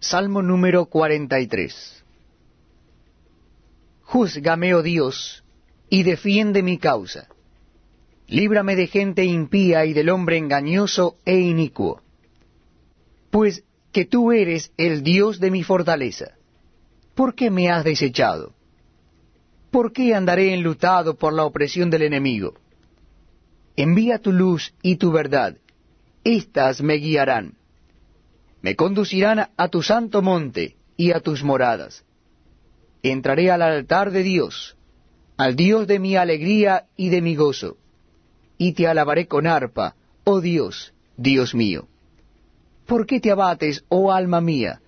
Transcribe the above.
Salmo número 43 Júzgame, oh Dios, y defiende mi causa. Líbrame de gente impía y del hombre engañoso e inicuo. Pues que tú eres el Dios de mi fortaleza. ¿Por qué me has desechado? ¿Por qué andaré enlutado por la opresión del enemigo? Envía tu luz y tu verdad, éstas me guiarán. Me conducirán a tu santo monte y a tus moradas. Entraré al altar de Dios, al Dios de mi alegría y de mi gozo, y te alabaré con arpa, oh Dios, Dios mío. ¿Por qué te abates, oh alma mía?